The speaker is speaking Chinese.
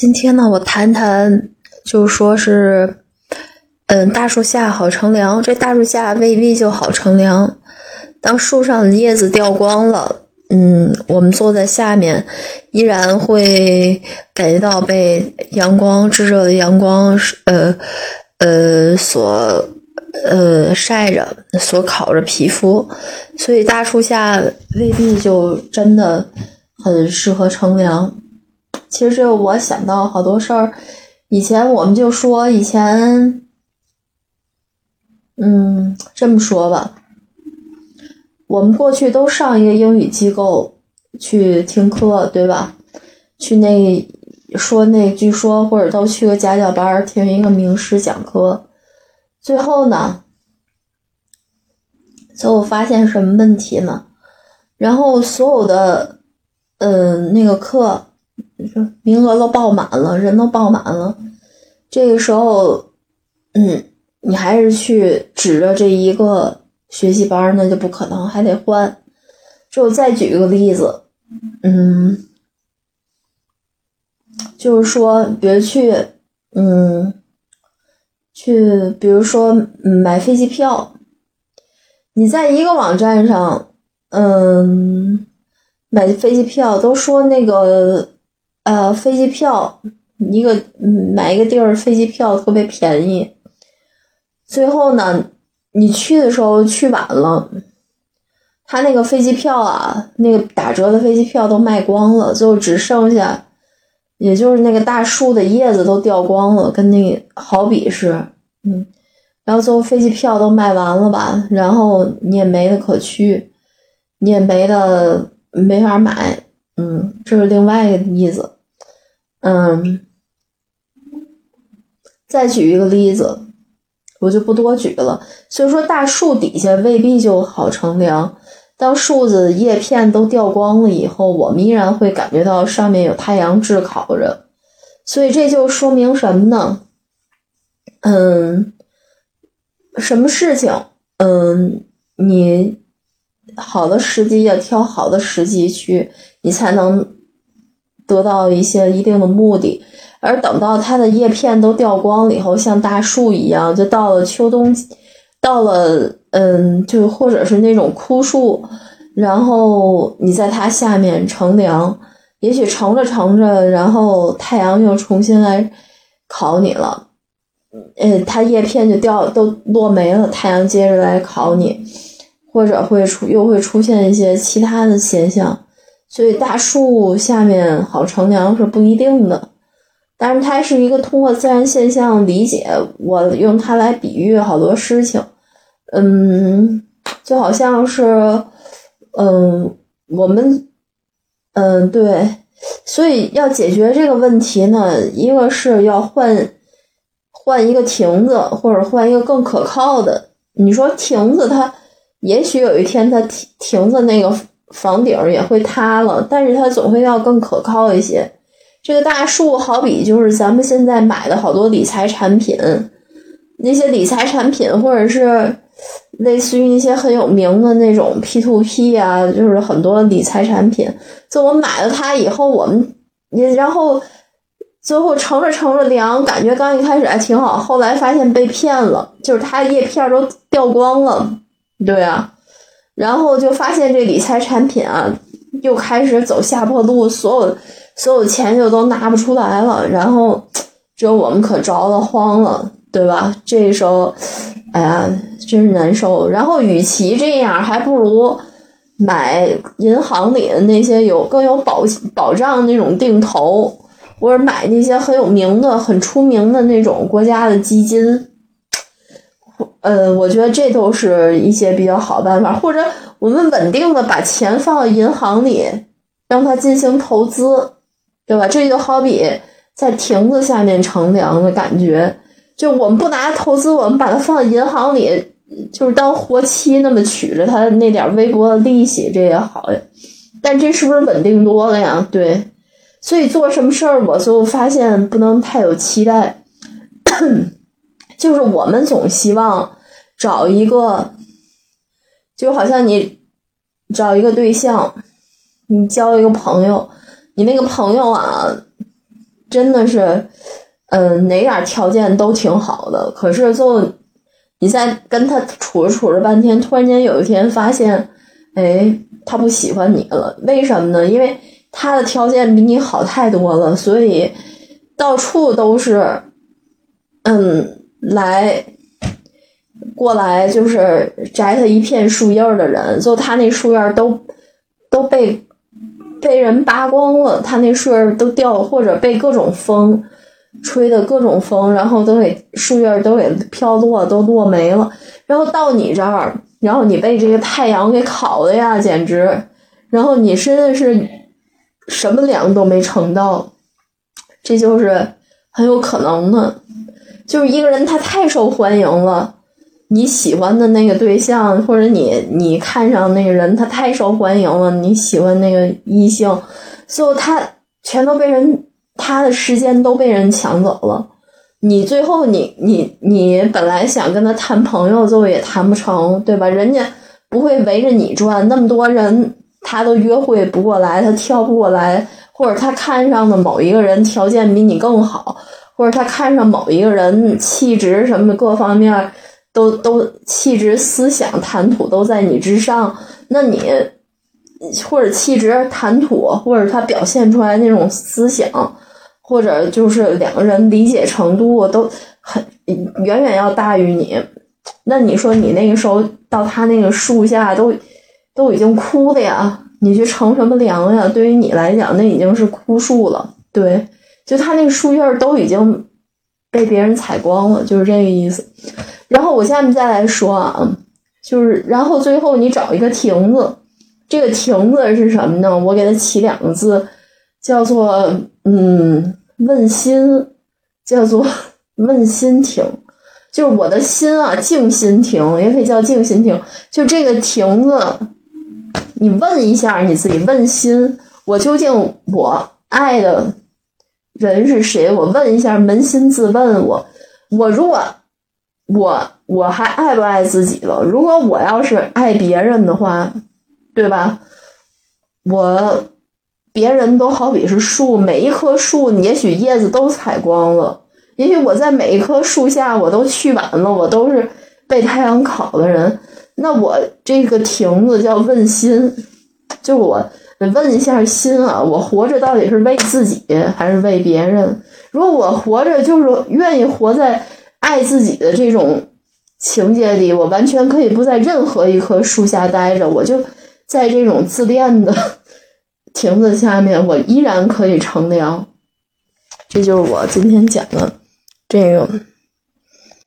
今天呢，我谈谈，就说是，嗯，大树下好乘凉。这大树下未必就好乘凉。当树上的叶子掉光了，嗯，我们坐在下面，依然会感觉到被阳光炙热的阳光，呃，呃，所，呃，晒着，所烤着皮肤。所以大树下未必就真的很适合乘凉。其实我想到好多事儿，以前我们就说以前，嗯，这么说吧，我们过去都上一个英语机构去听课，对吧？去那说那据说或者都去个家教班听一个名师讲课，最后呢，最后发现什么问题呢？然后所有的，嗯，那个课。你说名额都爆满了，人都爆满了。这个时候，嗯，你还是去指着这一个学习班，那就不可能，还得换。就再举一个例子，嗯，就是说，比如去，嗯，去，比如说买飞机票，你在一个网站上，嗯，买飞机票都说那个。呃，飞机票一个买一个地儿飞机票特别便宜，最后呢，你去的时候去晚了，他那个飞机票啊，那个打折的飞机票都卖光了，最后只剩下，也就是那个大树的叶子都掉光了，跟那好比是，嗯，然后最后飞机票都卖完了吧，然后你也没得可去，你也没得没法买。嗯，这是另外一个意思。嗯，再举一个例子，我就不多举了。所以说，大树底下未必就好乘凉。当树子叶片都掉光了以后，我们依然会感觉到上面有太阳炙烤着。所以这就说明什么呢？嗯，什么事情？嗯，你好的时机要挑好的时机去。你才能得到一些一定的目的，而等到它的叶片都掉光了以后，像大树一样，就到了秋冬，到了嗯，就或者是那种枯树，然后你在它下面乘凉，也许乘着乘着，然后太阳又重新来烤你了，呃，它叶片就掉都落没了，太阳接着来烤你，或者会出又会出现一些其他的现象。所以大树下面好乘凉是不一定的，但是它是一个通过自然现象理解，我用它来比喻好多事情，嗯，就好像是，嗯，我们，嗯，对，所以要解决这个问题呢，一个是要换换一个亭子，或者换一个更可靠的。你说亭子它，也许有一天它亭亭子那个。房顶也会塌了，但是它总会要更可靠一些。这个大树好比就是咱们现在买的好多理财产品，那些理财产品或者是类似于一些很有名的那种 P to P 啊，就是很多理财产品。就我买了它以后，我们也然后最后乘着乘着凉，感觉刚一开始还挺好，后来发现被骗了，就是它叶片都掉光了。对啊。然后就发现这理财产品啊，又开始走下坡路，所有所有钱就都拿不出来了。然后这我们可着了慌了，对吧？这时候，哎呀，真是难受。然后与其这样，还不如买银行里的那些有更有保保障那种定投，或者买那些很有名的、很出名的那种国家的基金。呃，我觉得这都是一些比较好办法，或者我们稳定的把钱放到银行里，让它进行投资，对吧？这就好比在亭子下面乘凉的感觉。就我们不拿投资，我们把它放在银行里，就是当活期那么取着它那点微薄的利息，这也好呀。但这是不是稳定多了呀？对，所以做什么事儿，我就发现不能太有期待。就是我们总希望找一个，就好像你找一个对象，你交一个朋友，你那个朋友啊，真的是，嗯，哪点条件都挺好的。可是就你在跟他处着处着半天，突然间有一天发现，哎，他不喜欢你了。为什么呢？因为他的条件比你好太多了，所以到处都是，嗯，来过来就是摘他一片树叶的人。就他那树叶都都被。被人扒光了，他那树叶都掉，或者被各种风吹的各种风，然后都给树叶都给飘落，都落没了。然后到你这儿，然后你被这个太阳给烤的呀，简直！然后你真的是什么粮都没盛到，这就是很有可能的。就是一个人他太受欢迎了。你喜欢的那个对象，或者你你看上那个人，他太受欢迎了。你喜欢那个异性，最后他全都被人，他的时间都被人抢走了。你最后你你你本来想跟他谈朋友，最后也谈不成，对吧？人家不会围着你转，那么多人他都约会不过来，他挑不过来，或者他看上的某一个人条件比你更好，或者他看上某一个人气质什么各方面。都都气质、思想、谈吐都在你之上，那你或者气质、谈吐，或者他表现出来那种思想，或者就是两个人理解程度都很远远要大于你。那你说你那个时候到他那个树下都都已经枯了呀，你去乘什么凉呀？对于你来讲，那已经是枯树了。对，就他那个树叶都已经被别人采光了，就是这个意思。然后我下面再来说啊，就是然后最后你找一个亭子，这个亭子是什么呢？我给它起两个字，叫做嗯问心，叫做问心亭，就是我的心啊，静心亭也可以叫静心亭。就这个亭子，你问一下你自己，问心，我究竟我爱的人是谁？我问一下，扪心自问，我我如果。我我还爱不爱自己了？如果我要是爱别人的话，对吧？我别人都好比是树，每一棵树，也许叶子都采光了，也许我在每一棵树下我都去晚了，我都是被太阳烤的人。那我这个亭子叫问心，就我得问一下心啊，我活着到底是为自己还是为别人？如果我活着就是愿意活在。爱自己的这种情节里，我完全可以不在任何一棵树下待着，我就在这种自恋的 亭子下面，我依然可以乘凉。这就是我今天讲的这个。